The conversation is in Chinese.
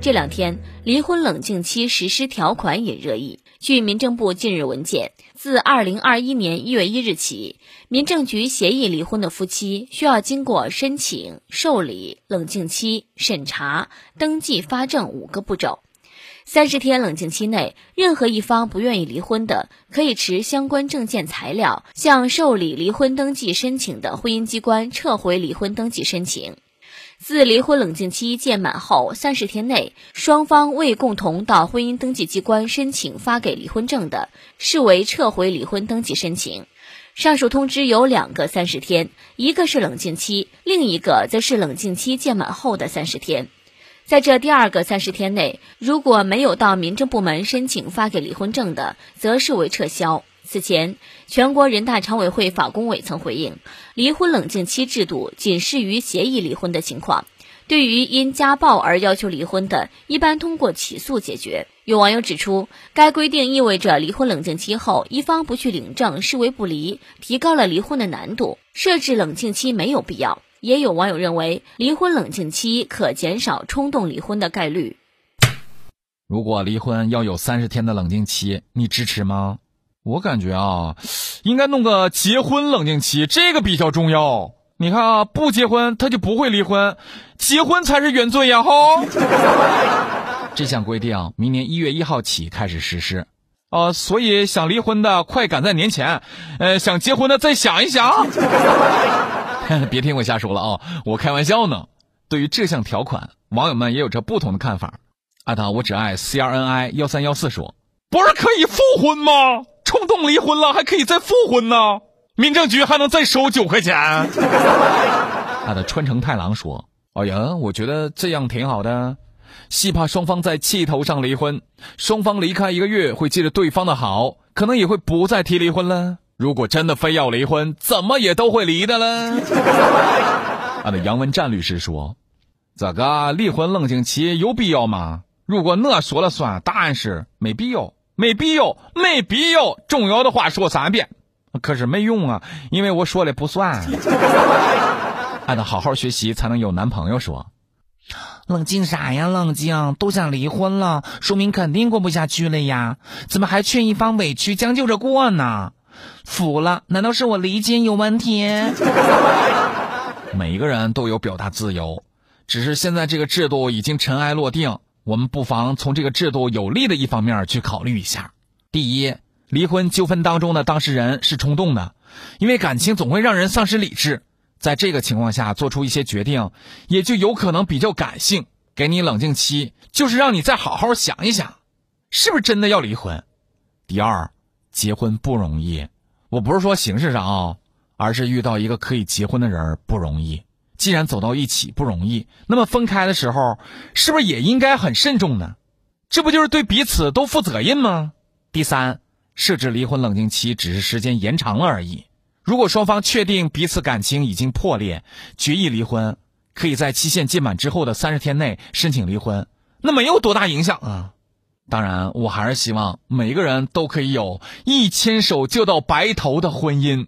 这两天，离婚冷静期实施条款也热议。据民政部近日文件，自二零二一年一月一日起，民政局协议离婚的夫妻需要经过申请、受理、冷静期、审查、登记、发证五个步骤。三十天冷静期内，任何一方不愿意离婚的，可以持相关证件材料向受理离婚登记申请的婚姻机关撤回离婚登记申请。自离婚冷静期届满后三十天内，双方未共同到婚姻登记机关申请发给离婚证的，视为撤回离婚登记申请。上述通知有两个三十天，一个是冷静期，另一个则是冷静期届满后的三十天。在这第二个三十天内，如果没有到民政部门申请发给离婚证的，则视为撤销。此前，全国人大常委会法工委曾回应，离婚冷静期制度仅适于协议离婚的情况。对于因家暴而要求离婚的，一般通过起诉解决。有网友指出，该规定意味着离婚冷静期后一方不去领证视为不离，提高了离婚的难度。设置冷静期没有必要。也有网友认为，离婚冷静期可减少冲动离婚的概率。如果离婚要有三十天的冷静期，你支持吗？我感觉啊，应该弄个结婚冷静期，这个比较重要。你看啊，不结婚他就不会离婚，结婚才是原罪呀！哈。这项规定啊明年一月一号起开始实施，呃，所以想离婚的快赶在年前，呃，想结婚的再想一想。别听我瞎说了啊，我开玩笑呢。对于这项条款，网友们也有着不同的看法。艾特我只爱 C R N I 幺三幺四说，不是可以复婚吗？冲动离婚了还可以再复婚呢，民政局还能再收九块钱。他的川城太郎说：“哎呀，我觉得这样挺好的，细怕双方在气头上离婚，双方离开一个月会记着对方的好，可能也会不再提离婚了。如果真的非要离婚，怎么也都会离的了。”他的杨文战律师说：“这个离婚冷静期有必要吗？如果我说了算，答案是没必要。”没必要，没必要。重要的话说三遍，可是没用啊，因为我说了不算。还得好好学习才能有男朋友。说，冷静啥呀？冷静，都想离婚了，说明肯定过不下去了呀。怎么还劝一方委屈将就着过呢？服了，难道是我理解有问题？每一个人都有表达自由，只是现在这个制度已经尘埃落定。我们不妨从这个制度有利的一方面去考虑一下。第一，离婚纠纷当中的当事人是冲动的，因为感情总会让人丧失理智，在这个情况下做出一些决定，也就有可能比较感性。给你冷静期，就是让你再好好想一想，是不是真的要离婚。第二，结婚不容易，我不是说形式上啊，而是遇到一个可以结婚的人不容易。既然走到一起不容易，那么分开的时候是不是也应该很慎重呢？这不就是对彼此都负责任吗？第三，设置离婚冷静期只是时间延长了而已。如果双方确定彼此感情已经破裂，决议离婚，可以在期限届满之后的三十天内申请离婚，那没有多大影响啊。当然，我还是希望每个人都可以有一牵手就到白头的婚姻。